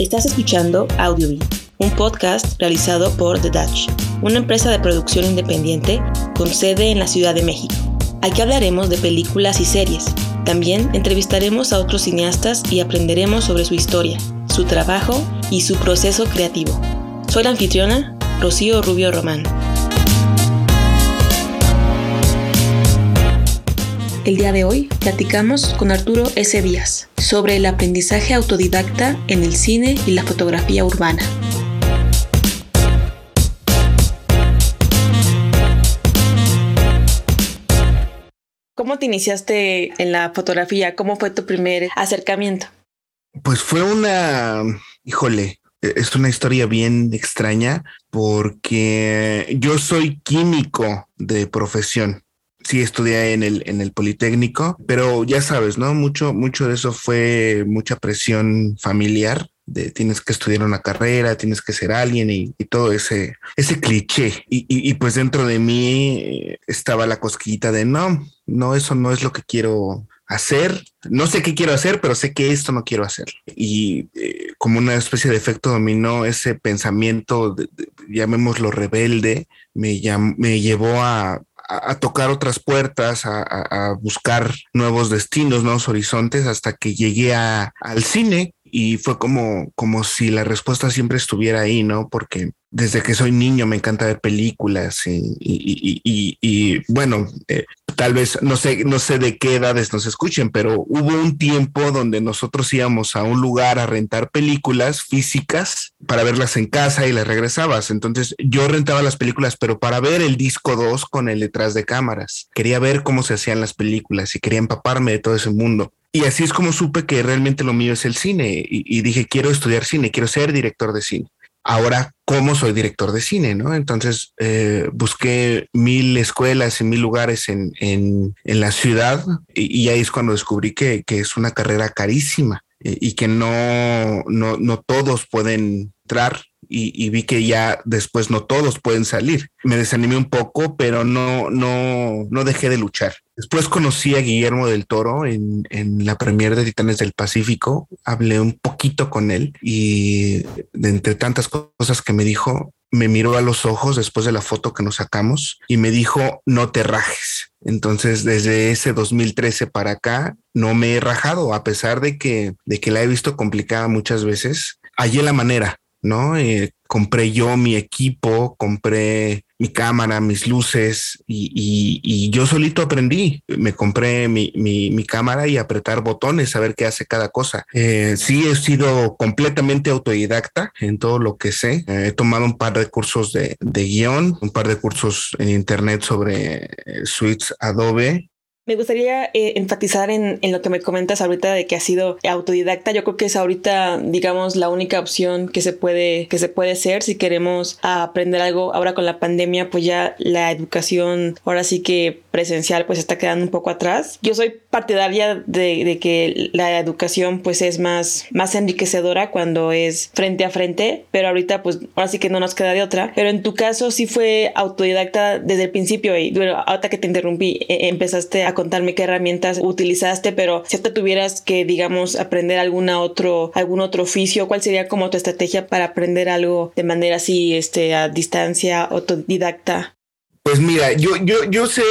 Estás escuchando Audiobee, un podcast realizado por The Dutch, una empresa de producción independiente con sede en la Ciudad de México. Aquí hablaremos de películas y series. También entrevistaremos a otros cineastas y aprenderemos sobre su historia, su trabajo y su proceso creativo. Soy la anfitriona, Rocío Rubio Román. El día de hoy platicamos con Arturo S. Díaz sobre el aprendizaje autodidacta en el cine y la fotografía urbana. ¿Cómo te iniciaste en la fotografía? ¿Cómo fue tu primer acercamiento? Pues fue una, híjole, es una historia bien extraña porque yo soy químico de profesión sí estudié en el, en el Politécnico, pero ya sabes, ¿no? Mucho, mucho de eso fue mucha presión familiar. De, tienes que estudiar una carrera, tienes que ser alguien y, todo ese, ese cliché. Y, pues dentro de mí estaba la cosquillita de no, no, eso no es lo que quiero hacer. No sé qué quiero hacer, pero sé que esto no quiero hacer. Y eh, como una especie de efecto dominó, ese pensamiento, llamémoslo rebelde, me, me llevó a a, tocar otras puertas, a, buscar nuevos destinos, nuevos horizontes, hasta que llegué al cine y fue como, como si la respuesta siempre estuviera ahí, ¿no? Porque desde que soy niño me encanta ver películas y, bueno, eh, tal vez no sé, no sé de qué edades nos escuchen, pero hubo un tiempo donde nosotros íbamos a un lugar a rentar películas físicas para verlas en casa y las regresabas. Entonces yo rentaba las películas, pero para ver el disco 2 con el detrás de cámaras. Quería ver cómo se hacían las películas y quería empaparme de todo ese mundo. Y así es como supe que realmente lo mío es el cine y dije, quiero estudiar cine, quiero ser director de cine ahora cómo soy director de cine, ¿no? Entonces eh, busqué mil escuelas y mil lugares en, en, en la ciudad y, ahí es cuando descubrí que, que es una carrera carísima y, y que no, no, no todos pueden entrar y, vi que ya después no todos pueden salir. Me desanimé un poco, pero no, no, no dejé de luchar. Después conocí a Guillermo del Toro en, en la premier de Titanes del Pacífico. Hablé un poquito con él y de entre tantas cosas que me dijo, me miró a los ojos después de la foto que nos sacamos y me dijo, no te rajes. Entonces, desde ese 2013 para acá, no me he rajado, a pesar de que, de que la he visto complicada muchas veces. Hallé la manera, ¿no? Eh, compré yo mi equipo, compré mi cámara, mis luces y, yo solito aprendí. Me compré mi, cámara y apretar botones, a ver qué hace cada cosa. Eh, sí, he sido completamente autodidacta en todo lo que sé. he tomado un par de cursos de, de guion, un par de cursos en internet sobre eh, suites Adobe me gustaría eh, enfatizar en, en, lo que me comentas ahorita de que has sido autodidacta. Yo creo que es ahorita, digamos, la única opción que se puede, que se puede hacer si queremos aprender algo. Ahora con la pandemia, pues ya la educación, ahora sí que presencial, pues está quedando un poco atrás. Yo soy partidaria de, que la educación, pues es más, más enriquecedora cuando es frente a frente, pero ahorita, pues ahora sí que no nos queda de otra. Pero en tu caso, sí fue autodidacta desde el principio y bueno, ahorita que te interrumpí, e, empezaste a contarme qué herramientas utilizaste, pero si te tuvieras que, digamos, aprender alguna otro, algún otro oficio, ¿cuál sería como tu estrategia para aprender algo de manera así, este, a distancia, autodidacta? Pues mira, yo, yo, yo sé,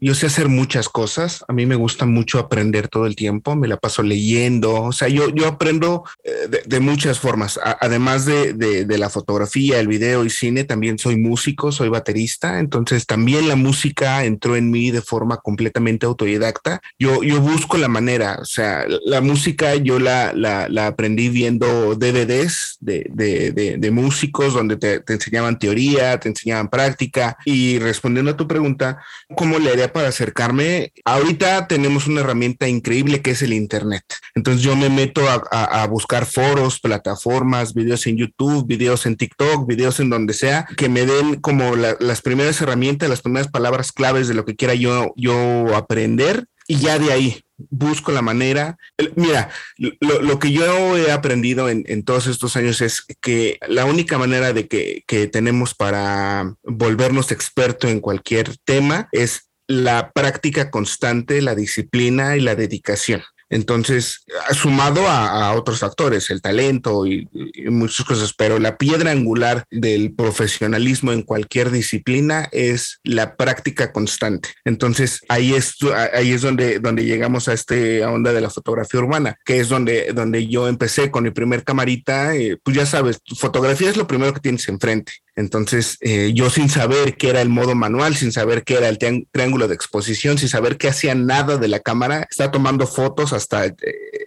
yo sé hacer muchas cosas. A mí me gusta mucho aprender todo el tiempo. Me la paso leyendo. O sea, yo, yo aprendo eh, de, muchas formas. además de, de, la fotografía, el video y cine, también soy músico, soy baterista. Entonces también la música entró en mí de forma completamente autodidacta. Yo, yo busco la manera. O sea, la música yo la, la, la aprendí viendo DVDs de, de, de músicos donde te, te enseñaban teoría, te enseñaban práctica y respondiendo a tu pregunta, ¿cómo le para acercarme? Ahorita tenemos una herramienta increíble que es el Internet. Entonces yo me meto a, buscar foros, plataformas, videos en YouTube, videos en TikTok, videos en donde sea, que me den como las primeras herramientas, las primeras palabras claves de lo que quiera yo, yo aprender y ya de ahí busco la manera. Mira, lo, que yo he aprendido en, todos estos años es que la única manera de que, que tenemos para volvernos experto en cualquier tema es la práctica constante, la disciplina y la dedicación. Entonces, sumado a, otros factores, el talento y, muchas cosas, pero la piedra angular del profesionalismo en cualquier disciplina es la práctica constante. Entonces, ahí es, ahí es donde, donde llegamos a esta onda de la fotografía urbana, que es donde, donde yo empecé con mi primer camarita. Eh, pues ya sabes, fotografía es lo primero que tienes enfrente. Entonces, eh, yo sin saber qué era el modo manual, sin saber qué era el triángulo de exposición, sin saber qué hacía nada de la cámara, estaba tomando fotos hasta eh,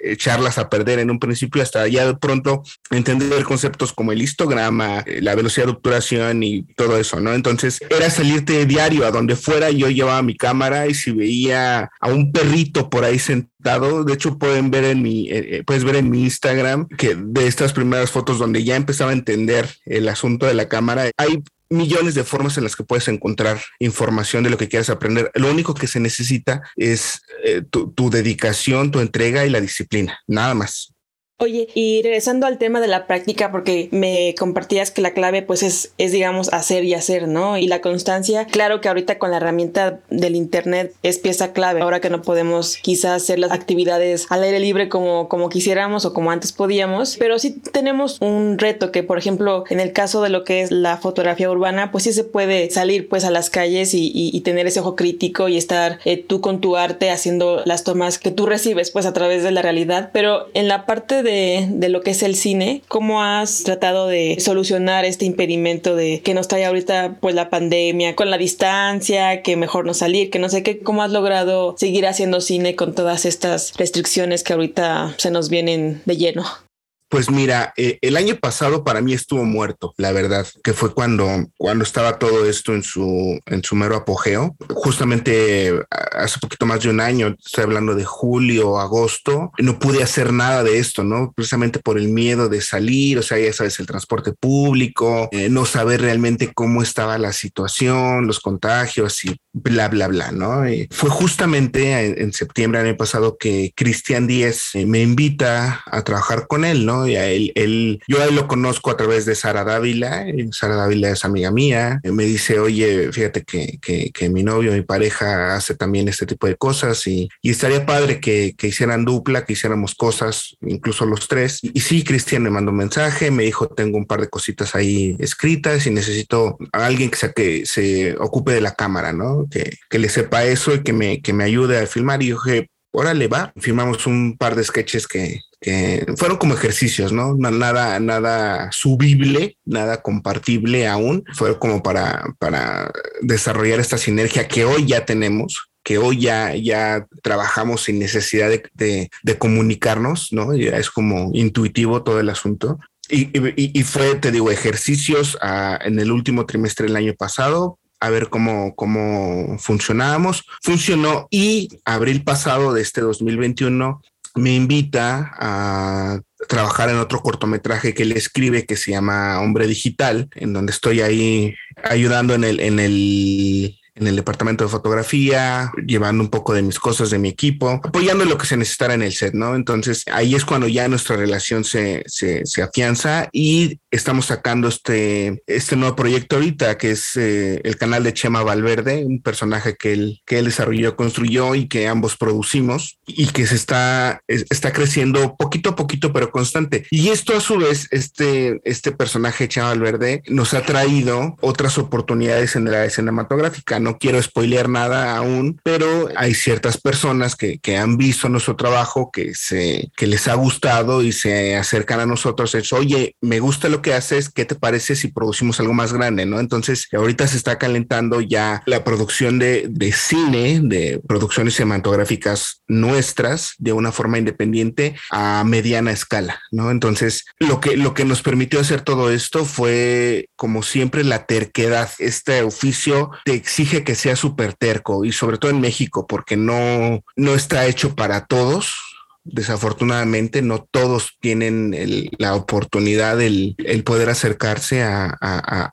echarlas a perder en un principio, hasta ya de pronto entender conceptos como el histograma, eh, la velocidad de obturación y todo eso, ¿no? Entonces, era salirte diario a donde fuera, yo llevaba mi cámara y si veía a un perrito por ahí sentado, de hecho pueden ver en mi, puedes ver en mi Instagram que de estas primeras fotos donde ya empezaba a entender el asunto de la cámara, hay millones de formas en las que puedes encontrar información de lo que quieras aprender. Lo único que se necesita es eh, tu dedicación, tu entrega y la disciplina, nada más. Oye, y regresando al tema de la práctica, porque me compartías que la clave pues es, es digamos hacer y hacer, ¿no? Y la constancia, claro que ahorita con la herramienta del Internet es pieza clave, ahora que no podemos quizás hacer las actividades al aire libre como, como quisiéramos o como antes podíamos, pero sí tenemos un reto que, por ejemplo, en el caso de lo que es la fotografía urbana, pues sí se puede salir pues a las calles y, y, tener ese ojo crítico y estar eh, tú con tu arte haciendo las tomas que tú recibes pues a través de la realidad, pero en la parte de de, lo que es el cine, ¿cómo has tratado de solucionar este impedimento de que nos trae ahorita pues la pandemia, con la distancia, que mejor no salir, que no sé qué, cómo has logrado seguir haciendo cine con todas estas restricciones que ahorita se nos vienen de lleno? Pues mira, eh, el año pasado para mí estuvo muerto, la verdad, que fue cuando, cuando estaba todo esto en su, en su mero apogeo. Justamente hace poquito más de un año, estoy hablando de julio, agosto, no pude hacer nada de esto, ¿no? Precisamente por el miedo de salir, o sea, ya sabes, el transporte público, eh, no saber realmente cómo estaba la situación, los contagios y bla, bla, bla, ¿no? Y fue justamente en, septiembre del año pasado que Cristian Díez eh, me invita a trabajar con él, ¿no? Y a él, él, yo a él lo conozco a través de Sara Dávila. Sara Dávila es amiga mía. Me dice, oye, fíjate que, que, que, mi novio, mi pareja hace también este tipo de cosas y, y estaría padre que, que, hicieran dupla, que hiciéramos cosas, incluso los tres. Y, sí, Cristian me mandó un mensaje, me dijo, tengo un par de cositas ahí escritas y necesito a alguien que, sea, que se ocupe de la cámara, ¿no? Que, que le sepa eso y que me, que me ayude a filmar. Y dije, órale, va. Filmamos un par de sketches que, que fueron como ejercicios, ¿no? Nada, nada subible, nada compartible aún. Fue como para, para desarrollar esta sinergia que hoy ya tenemos que hoy ya, ya trabajamos sin necesidad de, de, comunicarnos, ¿no? Ya es como intuitivo todo el asunto. Y, y, fue, te digo, ejercicios ah, en el último trimestre del año pasado a ver cómo, cómo funcionábamos. Funcionó y abril pasado de este 2021 me invita a trabajar en otro cortometraje que él escribe que se llama Hombre Digital, en donde estoy ahí ayudando en el, en el en el departamento de fotografía, llevando un poco de mis cosas de mi equipo, apoyando lo que se necesitara en el set, ¿no? Entonces ahí es cuando ya nuestra relación se, se, se afianza y estamos sacando este, este nuevo proyecto ahorita, que es eh, el canal de Chema Valverde, un personaje que él, que él desarrolló, construyó y que ambos producimos y que se está, está creciendo poquito a poquito, pero constante. Y esto a su vez, este, este personaje Chema Valverde nos ha traído otras oportunidades en la cinematográfica no quiero spoilear nada aún, pero hay ciertas personas que, que han visto nuestro trabajo, que, se, que les ha gustado y se acercan a nosotros. Es, oye, me gusta lo que haces, ¿qué te parece si producimos algo más grande? ¿no? Entonces, ahorita se está calentando ya la producción de, de cine, de producciones cinematográficas nuestras de una forma independiente a mediana escala, ¿no? Entonces, lo que, lo que nos permitió hacer todo esto fue, como siempre, la terquedad. Este oficio te exige que sea súper terco y sobre todo en México porque no, no está hecho para todos desafortunadamente no todos tienen la oportunidad, el, el poder acercarse a,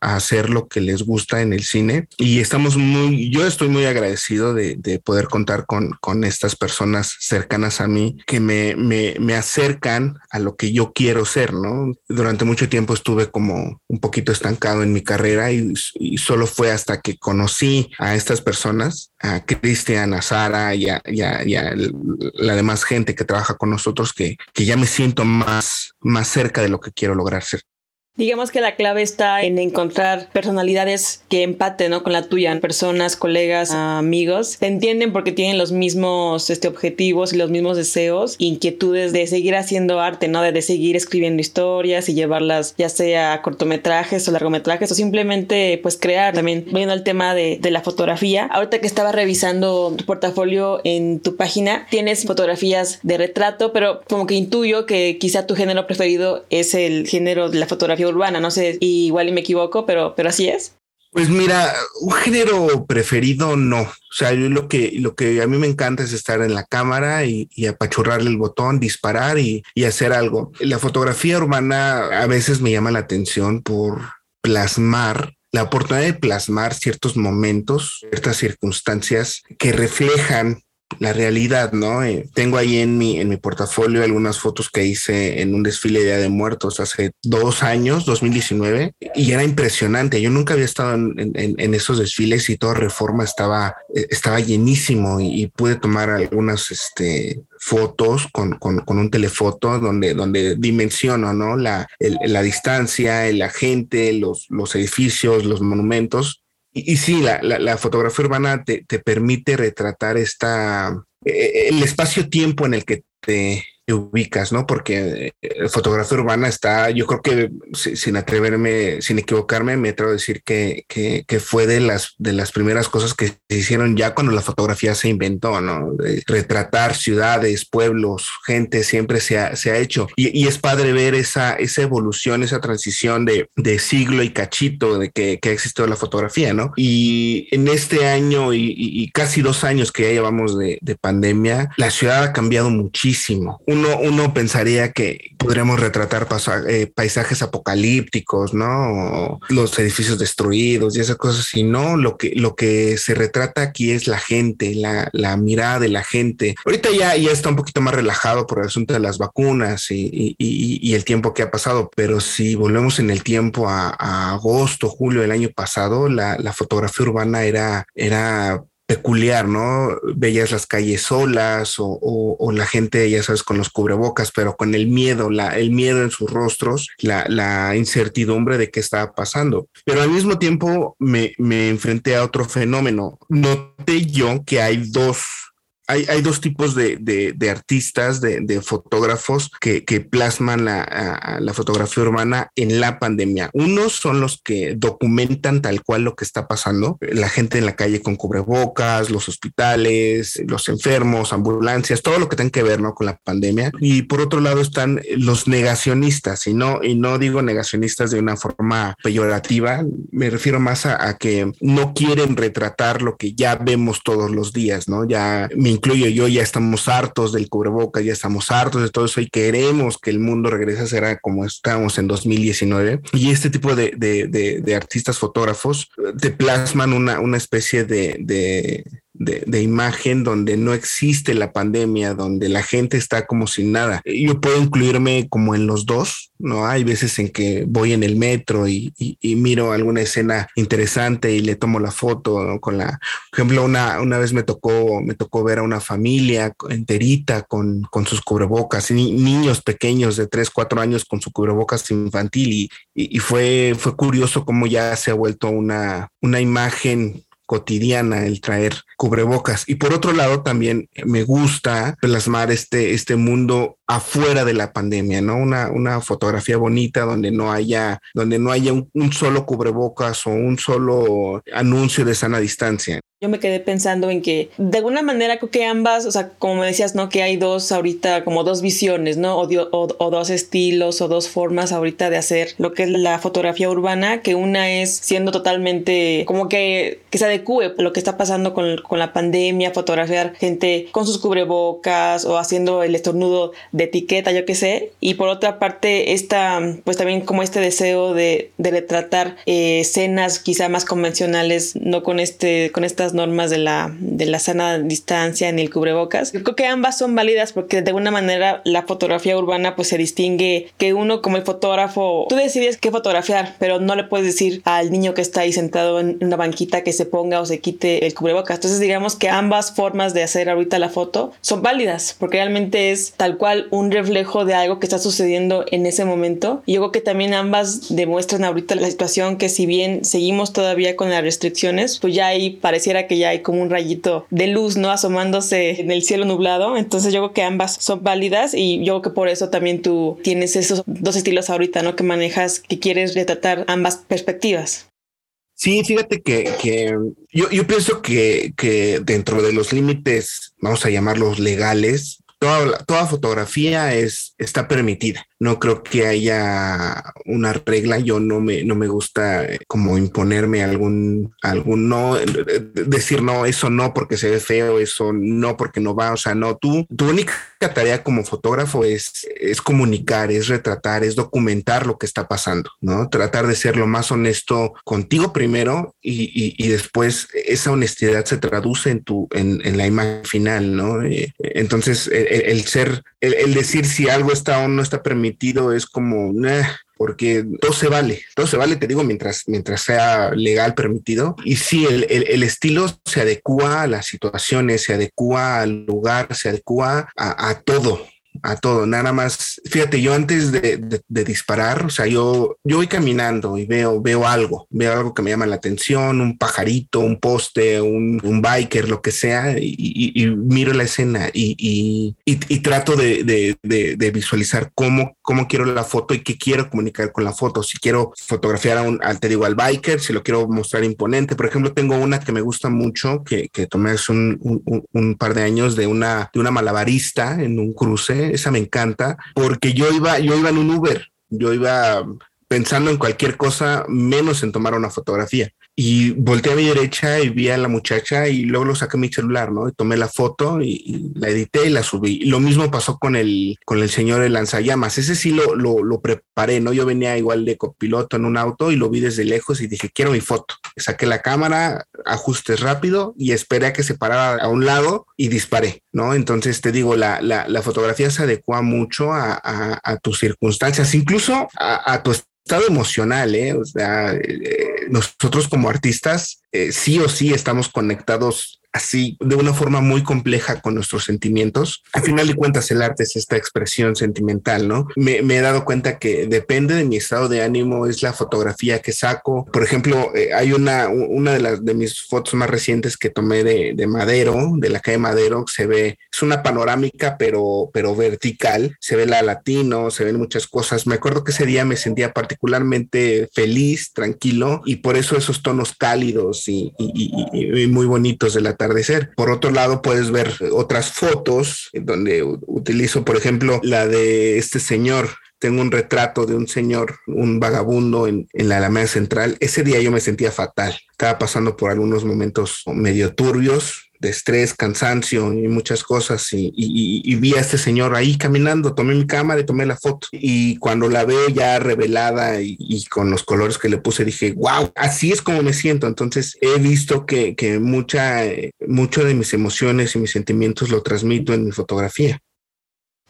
hacer lo que les gusta en el cine. Y estamos muy, yo estoy muy agradecido de, poder contar con, con, estas personas cercanas a mí que me, me, me, acercan a lo que yo quiero ser, ¿no? Durante mucho tiempo estuve como un poquito estancado en mi carrera y, solo fue hasta que conocí a estas personas, a Cristian, a Sara y a, y a la demás gente que trabaja trabaja con nosotros que, que ya me siento más, más cerca de lo que quiero lograr ser. Digamos que la clave está en encontrar personalidades que empaten ¿no? con la tuya, personas, colegas, amigos, te entienden porque tienen los mismos este, objetivos y los mismos deseos, inquietudes de seguir haciendo arte, ¿no? De, seguir escribiendo historias y llevarlas ya sea a cortometrajes o largometrajes o simplemente pues crear también. Viendo el tema de, de la fotografía, ahorita que estaba revisando tu portafolio en tu página, tienes fotografías de retrato, pero como que intuyo que quizá tu género preferido es el género de la fotografía urbana, no sé, igual y me equivoco, pero, pero así es. Pues mira, un género preferido no. O sea, yo lo que, lo que a mí me encanta es estar en la cámara y, apachurrarle el botón, disparar y, y, hacer algo. La fotografía urbana a veces me llama la atención por plasmar la oportunidad de plasmar ciertos momentos, ciertas circunstancias que reflejan la realidad, ¿no? Eh, tengo ahí en mi, en mi portafolio algunas fotos que hice en un desfile de Día de Muertos hace dos años, 2019, y era impresionante. Yo nunca había estado en, esos desfiles y toda reforma estaba, eh, estaba llenísimo y, pude tomar algunas este, fotos con, con, con, un telefoto donde, donde dimensiono, ¿no? La, la distancia, la gente, los, los edificios, los monumentos y, sí, la, la, fotografía urbana te, te, permite retratar esta, eh, el espacio-tiempo en el que te, te ubicas, ¿no? Porque eh, fotografía urbana está, yo creo que sin atreverme, sin equivocarme, me atrevo a decir que, que, que, fue de las, de las primeras cosas que se hicieron ya cuando la fotografía se inventó, ¿no? retratar ciudades, pueblos, gente, siempre se ha, se ha hecho. Y, y, es padre ver esa, esa evolución, esa transición de, de siglo y cachito de que, que ha existido la fotografía, ¿no? Y en este año y, y casi dos años que ya llevamos de, de pandemia, la ciudad ha cambiado muchísimo uno, pensaría que podríamos retratar eh, paisajes apocalípticos, ¿no? Los edificios destruidos y esas cosas, y no, lo que, lo que se retrata aquí es la gente, la, mirada de la gente. Ahorita ya, ya está un poquito más relajado por el asunto de las vacunas y, el tiempo que ha pasado, pero si volvemos en el tiempo a, agosto, julio del año pasado, la, la fotografía urbana era, era peculiar, ¿no? Veías las calles solas o, la gente, ya sabes, con los cubrebocas, pero con el miedo, la, el miedo en sus rostros, la, la incertidumbre de qué estaba pasando. Pero al mismo tiempo me, me enfrenté a otro fenómeno. Noté yo que hay dos hay, hay, dos tipos de, de, artistas, de, de, fotógrafos que, que plasman la, la, fotografía urbana en la pandemia. Unos son los que documentan tal cual lo que está pasando, la gente en la calle con cubrebocas, los hospitales, los enfermos, ambulancias, todo lo que tenga que ver ¿no? con la pandemia. Y por otro lado están los negacionistas, y no, y no digo negacionistas de una forma peyorativa, me refiero más a, a que no quieren retratar lo que ya vemos todos los días, ¿no? Ya mi incluyo yo, ya estamos hartos del cubreboca, ya estamos hartos de todo eso y queremos que el mundo regrese a ser como estábamos en 2019. Y este tipo de, artistas fotógrafos te plasman una especie de, de, imagen donde no existe la pandemia, donde la gente está como sin nada. Yo puedo incluirme como en los dos, ¿no? Hay veces en que voy en el metro y, miro alguna escena interesante y le tomo la foto con la, por ejemplo, una, una vez me tocó, me tocó ver a una familia enterita con, con sus cubrebocas, niños pequeños de 3, 4 años con su cubrebocas infantil y, y, fue, fue curioso cómo ya se ha vuelto una, una imagen cotidiana el traer cubrebocas. Y por otro lado, también me gusta plasmar este, este mundo afuera de la pandemia, ¿no? Una, una fotografía bonita donde no haya, donde no haya un, un solo cubrebocas o un solo anuncio de sana distancia. Yo me quedé pensando en que de alguna manera creo que ambas, o sea, como me decías, ¿no? Que hay dos ahorita, como dos visiones, ¿no? O, dos estilos o dos formas ahorita de hacer lo que es la fotografía urbana, que una es siendo totalmente como que, que se adecue lo que está pasando con, con la pandemia, fotografiar gente con sus cubrebocas o haciendo el estornudo de etiqueta, yo qué sé. Y por otra parte, esta, pues también como este deseo de, de retratar eh, escenas quizá más convencionales, no con este, con estas normas de la, de la sana distancia ni el cubrebocas. Yo creo que ambas son válidas porque de alguna manera la fotografía urbana pues se distingue que uno como el fotógrafo, tú decides qué fotografiar, pero no le puedes decir al niño que está ahí sentado en una banquita que se ponga o se quite el cubrebocas. Entonces digamos que ambas formas de hacer ahorita la foto son válidas porque realmente es tal cual un reflejo de algo que está sucediendo en ese momento. Y yo creo que también ambas demuestran ahorita la situación que si bien seguimos todavía con las restricciones, pues ya ahí pareciera que ya hay como un rayito de luz, ¿no? Asomándose en el cielo nublado. Entonces yo creo que ambas son válidas y yo creo que por eso también tú tienes esos dos estilos ahorita, ¿no? Que manejas, que quieres retratar ambas perspectivas. Sí, fíjate que, que yo, yo, pienso que, que dentro de los límites, vamos a llamarlos legales, toda, toda fotografía es, está permitida. No creo que haya una regla. Yo no me, no me gusta eh, como imponerme algún, algún no, eh, decir no, eso no porque se ve feo, eso no porque no va. O sea, no, tú, tu única tarea como fotógrafo es, es comunicar, es retratar, es documentar lo que está pasando, ¿no? Tratar de ser lo más honesto contigo primero y, y, después esa honestidad se traduce en tu, en, en la imagen final, ¿no? Eh, entonces, el, ser, el, decir si algo está o no está permitido es como, porque todo se vale, todo se vale, te digo, mientras, mientras sea legal permitido. Y sí, el, el, estilo se adecua a las situaciones, se adecua al lugar, se adecua a, a todo a todo, nada más. Fíjate, yo antes de, disparar, o sea, yo, yo voy caminando y veo, veo algo, veo algo que me llama la atención, un pajarito, un poste, un, biker, lo que sea, y, miro la escena y, trato de, visualizar cómo, cómo quiero la foto y qué quiero comunicar con la foto. Si quiero fotografiar a un, te digo, al biker, si lo quiero mostrar imponente. Por ejemplo, tengo una que me gusta mucho, que, que tomé hace un, un, par de años de una, de una malabarista en un cruce esa me encanta, porque yo iba, yo iba en un Uber, yo iba pensando en cualquier cosa menos en tomar una fotografía y volteé a mi derecha y vi a la muchacha y luego lo saqué mi celular, ¿no? Y tomé la foto y, la edité y la subí. lo mismo pasó con el, con el señor el lanzallamas. Ese sí lo, lo, lo, preparé, ¿no? Yo venía igual de copiloto en un auto y lo vi desde lejos y dije, quiero mi foto. Saqué la cámara, ajustes rápido y esperé a que se parara a un lado y disparé, ¿no? Entonces te digo, la, la, la fotografía se adecua mucho a, a, a tus circunstancias, incluso a, a tu estado emocional, ¿eh? O sea, eh, nosotros como artistas eh, sí o sí estamos conectados así de una forma muy compleja con nuestros sentimientos. Al final de cuentas, el arte es esta expresión sentimental, ¿no? Me, he dado cuenta que depende de mi estado de ánimo, es la fotografía que saco. Por ejemplo, eh, hay una, una de las de mis fotos más recientes que tomé de, de Madero, de la calle Madero, se ve, es una panorámica, pero, pero vertical. Se ve la latino, se ven muchas cosas. Me acuerdo que ese día me sentía particularmente feliz, tranquilo, y por eso esos tonos cálidos y, y, y muy bonitos de la por otro lado, puedes ver otras fotos donde utilizo, por ejemplo, la de este señor tengo un retrato de un señor, un vagabundo en, la Alameda Central. Ese día yo me sentía fatal. Estaba pasando por algunos momentos medio turbios, estrés, cansancio y muchas cosas. Y, vi a este señor ahí caminando, tomé mi cámara y tomé la foto. Y cuando la veo ya revelada y, con los colores que le puse, dije, wow, así es como me siento. Entonces he visto que, que mucha, mucho de mis emociones y mis sentimientos lo transmito en mi fotografía.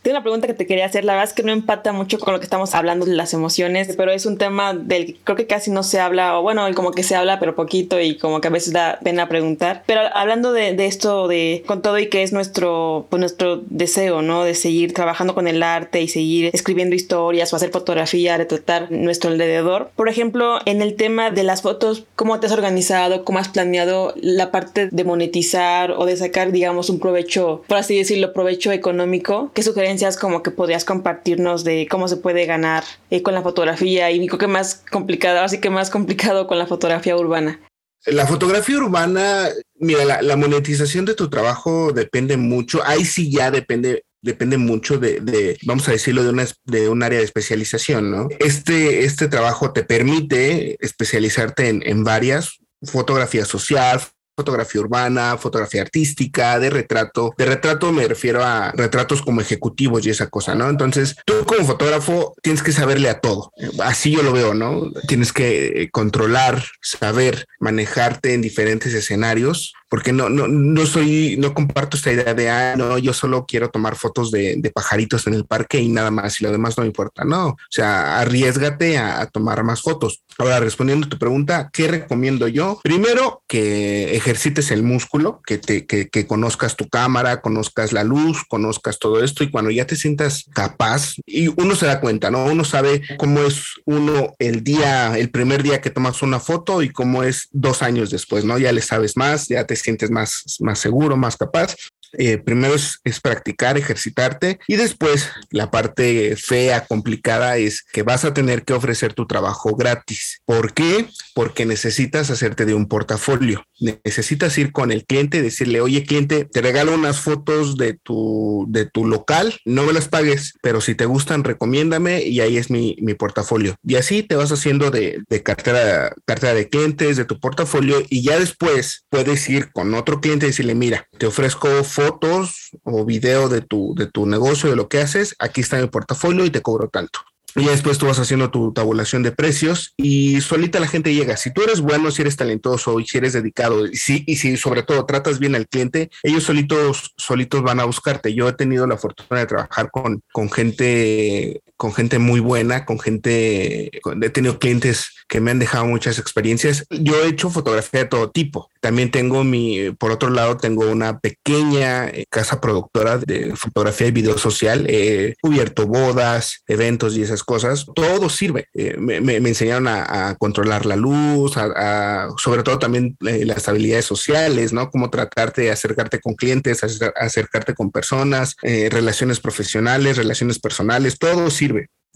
Tengo una pregunta que te quería hacer. La verdad es que no empata mucho con lo que estamos hablando de las emociones, pero es un tema del creo que casi no se habla, o bueno, como que se habla, pero poquito y como que a veces da pena preguntar. Pero hablando de, de esto, de con todo y que es nuestro, pues nuestro deseo, ¿no? De seguir trabajando con el arte y seguir escribiendo historias o hacer fotografía, retratar nuestro alrededor. Por ejemplo, en el tema de las fotos, ¿cómo te has organizado? ¿Cómo has planeado la parte de monetizar o de sacar, digamos, un provecho, por así decirlo, provecho económico? ¿Qué sugerencias como que podrías compartirnos de cómo se puede ganar eh, con la fotografía y creo que más complicado, así que más complicado con la fotografía urbana. La fotografía urbana, mira, la, monetización de tu trabajo depende mucho, ahí sí ya depende depende mucho de, vamos a decirlo, de, una, de un área de especialización, ¿no? Este, este trabajo te permite especializarte en, en varias, fotografía social, fotografía urbana, fotografía artística, de retrato. De retrato me refiero a retratos como ejecutivos y esa cosa, ¿no? Entonces, tú como fotógrafo tienes que saberle a todo. Así yo lo veo, ¿no? Tienes que controlar, saber manejarte en diferentes escenarios porque no, no, no soy, no comparto esta idea de, ah, no, yo solo quiero tomar fotos de, de pajaritos en el parque y nada más, y lo demás no me importa. No, o sea, arriesgate a, tomar más fotos. Ahora, respondiendo a tu pregunta, ¿qué recomiendo yo? Primero, que ejercites el músculo, que te, que, que conozcas tu cámara, conozcas la luz, conozcas todo esto y cuando ya te sientas capaz, y uno se da cuenta, ¿no? Uno sabe cómo es uno el día, el primer día que tomas una foto y cómo es dos años después, ¿no? Ya le sabes más, ya te sientes más, más seguro, más capaz. Eh, primero es, practicar, ejercitarte y después la parte fea, complicada es que vas a tener que ofrecer tu trabajo gratis. ¿Por qué? Porque necesitas hacerte de un portafolio. Necesitas ir con el cliente y decirle, oye cliente, te regalo unas fotos de tu, de tu local, no me las pagues, pero si te gustan, recomiéndame y ahí es mi, mi portafolio. Y así te vas haciendo de, de cartera, cartera de clientes, de tu portafolio y ya después puedes ir con otro cliente y decirle, mira, te ofrezco fotos fotos o video de tu, de tu negocio, de lo que haces, aquí está mi portafolio y te cobro tanto. Y después tú vas haciendo tu tabulación de precios y solita la gente llega. Si tú eres bueno, si eres talentoso y si eres dedicado y si, y si sobre todo tratas bien al cliente, ellos solitos, solitos van a buscarte. Yo he tenido la fortuna de trabajar con, con gente, con gente muy buena, con gente, he tenido clientes que me han dejado muchas experiencias. Yo he hecho fotografía de todo tipo. También tengo mi, por otro lado, tengo una pequeña eh, casa productora de fotografía y video social. He cubierto bodas, eventos y esas cosas. Todo sirve. Eh, me, enseñaron a, controlar la luz, a, sobre todo también eh, las habilidades sociales, ¿no? Cómo tratarte, acercarte con clientes, acercarte con personas, relaciones profesionales, relaciones personales, todo sirve.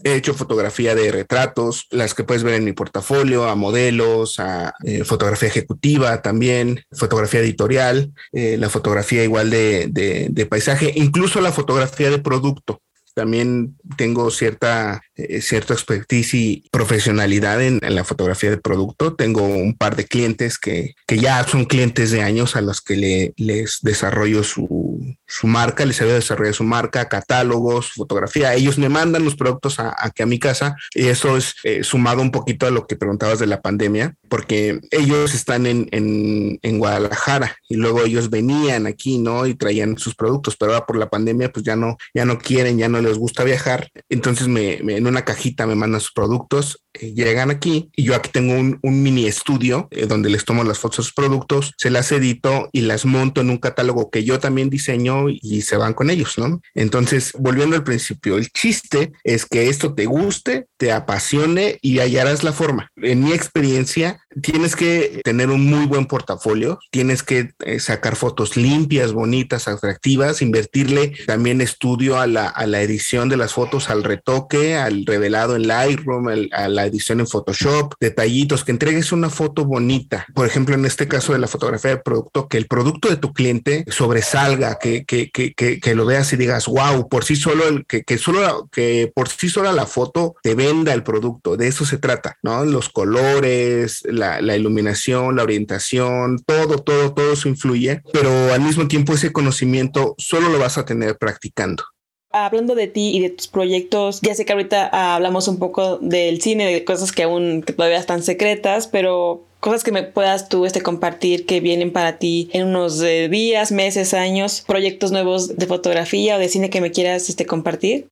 He hecho fotografía de retratos, las que puedes ver en mi portafolio, a modelos, a eh, fotografía ejecutiva también, fotografía editorial, eh, la fotografía igual de, de, paisaje, incluso la fotografía de producto. También tengo cierta, eh, cierta expertise y profesionalidad en, la fotografía de producto. Tengo un par de clientes que, que ya son clientes de años a los que le, les desarrollo su, su marca, les ayudo a desarrollar su marca, catálogos, fotografía. Ellos me mandan los productos a, aquí a mi casa y eso es eh, sumado un poquito a lo que preguntabas de la pandemia, porque ellos están en, en, en, Guadalajara y luego ellos venían aquí, ¿no? Y traían sus productos, pero ahora por la pandemia pues ya no, ya no quieren, ya no les gusta viajar, entonces me, en una cajita me mandan sus productos, llegan aquí y yo aquí tengo un, mini estudio eh, donde les tomo las fotos de sus productos, se las edito y las monto en un catálogo que yo también diseño y se van con ellos, ¿no? Entonces, volviendo al principio, el chiste es que esto te guste, te apasione y hallarás la forma. En mi experiencia, tienes que tener un muy buen portafolio, tienes que eh, sacar fotos limpias, bonitas, atractivas, invertirle también estudio a la, a la edición de las fotos, al retoque, al revelado en Lightroom, a la edición en Photoshop, detallitos, que entregues una foto bonita. Por ejemplo, en este caso de la fotografía de producto, que el producto de tu cliente sobresalga, que, que, que, que, lo veas y digas, wow, por sí solo, el, que, que solo, que por sí sola la foto te venda el producto. De eso se trata, ¿no? Los colores, la, la iluminación, la orientación, todo, todo, todo eso influye, pero al mismo tiempo ese conocimiento solo lo vas a tener practicando. Hablando de ti y de tus proyectos, ya sé que ahorita ah, hablamos un poco del cine, de cosas que aún todavía están secretas, pero cosas que me puedas tú este, compartir que vienen para ti en unos eh, días, meses, años, proyectos nuevos de fotografía o de cine que me quieras este, compartir.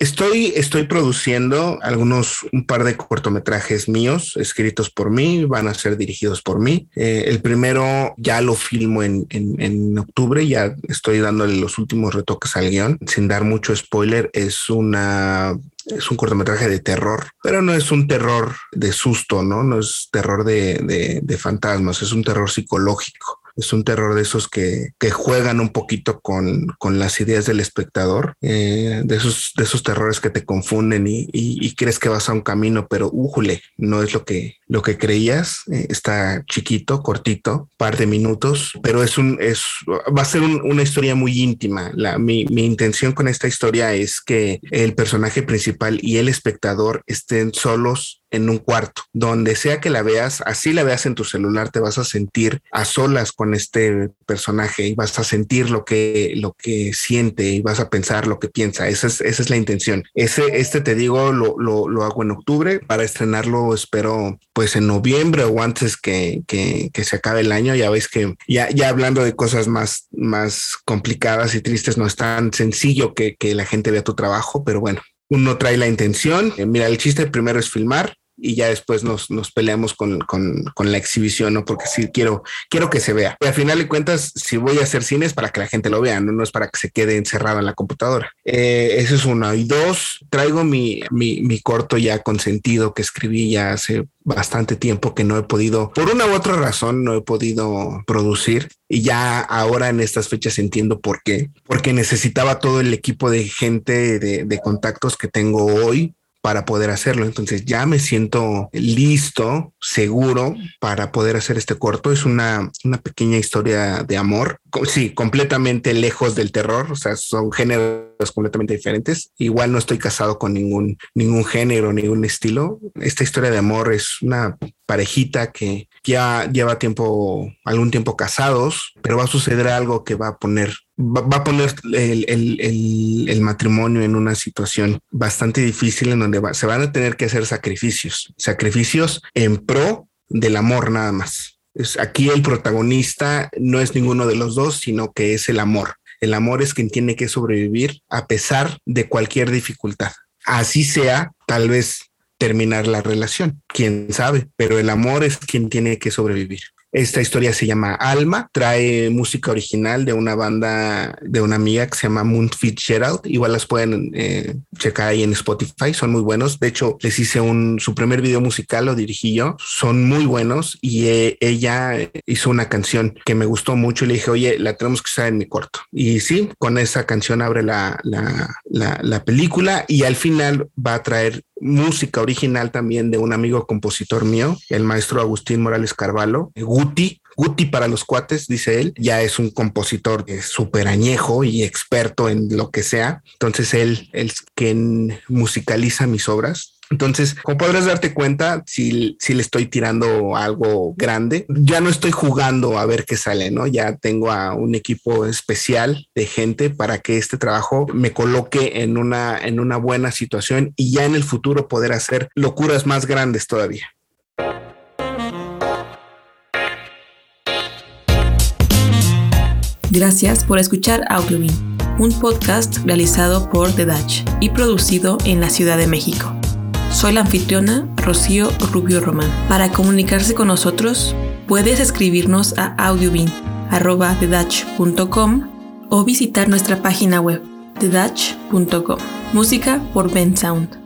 Estoy, estoy produciendo algunos, un par de cortometrajes míos escritos por mí, van a ser dirigidos por mí. Eh, el primero ya lo filmo en, en, octubre, ya estoy dándole los últimos retoques al guion. Sin dar mucho spoiler, es una es un cortometraje de terror, pero no es un terror de susto, ¿no? No es terror de, de, de fantasmas, es un terror psicológico es un terror de esos que, que juegan un poquito con, con, las ideas del espectador, eh, de, esos, de esos terrores que te confunden y, y, crees que vas a un camino, pero újule, no es lo que, lo que creías. Eh, está chiquito, cortito, par de minutos, pero es un, es, va a ser una historia muy íntima. La, mi, mi intención con esta historia es que el personaje principal y el espectador estén solos en un cuarto, donde sea que la veas, así la veas en tu celular, te vas a sentir a solas con este personaje y vas a sentir lo que, lo que siente y vas a pensar lo que piensa. Esa es, esa es la intención. Ese, este te digo, lo, lo, lo hago en octubre para estrenarlo, espero pues en noviembre o antes que, que, que, se acabe el año. Ya veis que ya, ya hablando de cosas más, más complicadas y tristes, no es tan sencillo que, que la gente vea tu trabajo, pero bueno, uno trae la intención. Eh, mira, el chiste primero es filmar y ya después nos, nos peleamos con, con, con, la exhibición, ¿no? Porque sí quiero, quiero que se vea. Y al final de cuentas, si voy a hacer cine es para que la gente lo vea, no, no es para que se quede encerrado en la computadora. Eh, eso es uno. Y dos, traigo mi, mi, mi corto ya consentido que escribí ya hace bastante tiempo que no he podido, por una u otra razón, no he podido producir. Y ya ahora en estas fechas entiendo por qué. Porque necesitaba todo el equipo de gente, de, de contactos que tengo hoy para poder hacerlo. Entonces ya me siento listo, seguro para poder hacer este corto. Es una, una pequeña historia de amor. Sí, completamente lejos del terror. O sea, son géneros completamente diferentes. Igual no estoy casado con ningún, ningún género, ningún estilo. Esta historia de amor es una parejita que ya lleva tiempo, algún tiempo casados, pero va a suceder algo que va a poner va, a poner el, matrimonio en una situación bastante difícil en donde se van a tener que hacer sacrificios, sacrificios en pro del amor nada más. Aquí el protagonista no es ninguno de los dos, sino que es el amor. El amor es quien tiene que sobrevivir a pesar de cualquier dificultad. Así sea, tal vez terminar la relación, quién sabe, pero el amor es quien tiene que sobrevivir. Esta historia se llama Alma, trae música original de una banda de una amiga que se llama Moon Fitzgerald. Igual las pueden eh, checar ahí en Spotify, son muy buenos. De hecho, les hice un su primer video musical, lo dirigí yo. Son muy buenos y eh, ella hizo una canción que me gustó mucho y le dije, oye, la tenemos que usar en mi corto. Y sí, con esa canción abre la, la, la, la película y al final va a traer música original también de un amigo compositor mío, el maestro Agustín Morales Carvalho, Guti. Guti para los cuates, dice él, ya es un compositor súper añejo y experto en lo que sea. Entonces él es quien musicaliza mis obras entonces, como podrás darte cuenta, si, si le estoy tirando algo grande, ya no estoy jugando a ver qué sale, ¿no? Ya tengo a un equipo especial de gente para que este trabajo me coloque en una, en una buena situación y ya en el futuro poder hacer locuras más grandes todavía. Gracias por escuchar Audiobin, un podcast realizado por The Dutch y producido en la Ciudad de México. Soy la anfitriona Rocío Rubio Román. Para comunicarse con nosotros, puedes escribirnos a audiobin.com o visitar nuestra página web thedutch.com. Música por Ben Sound.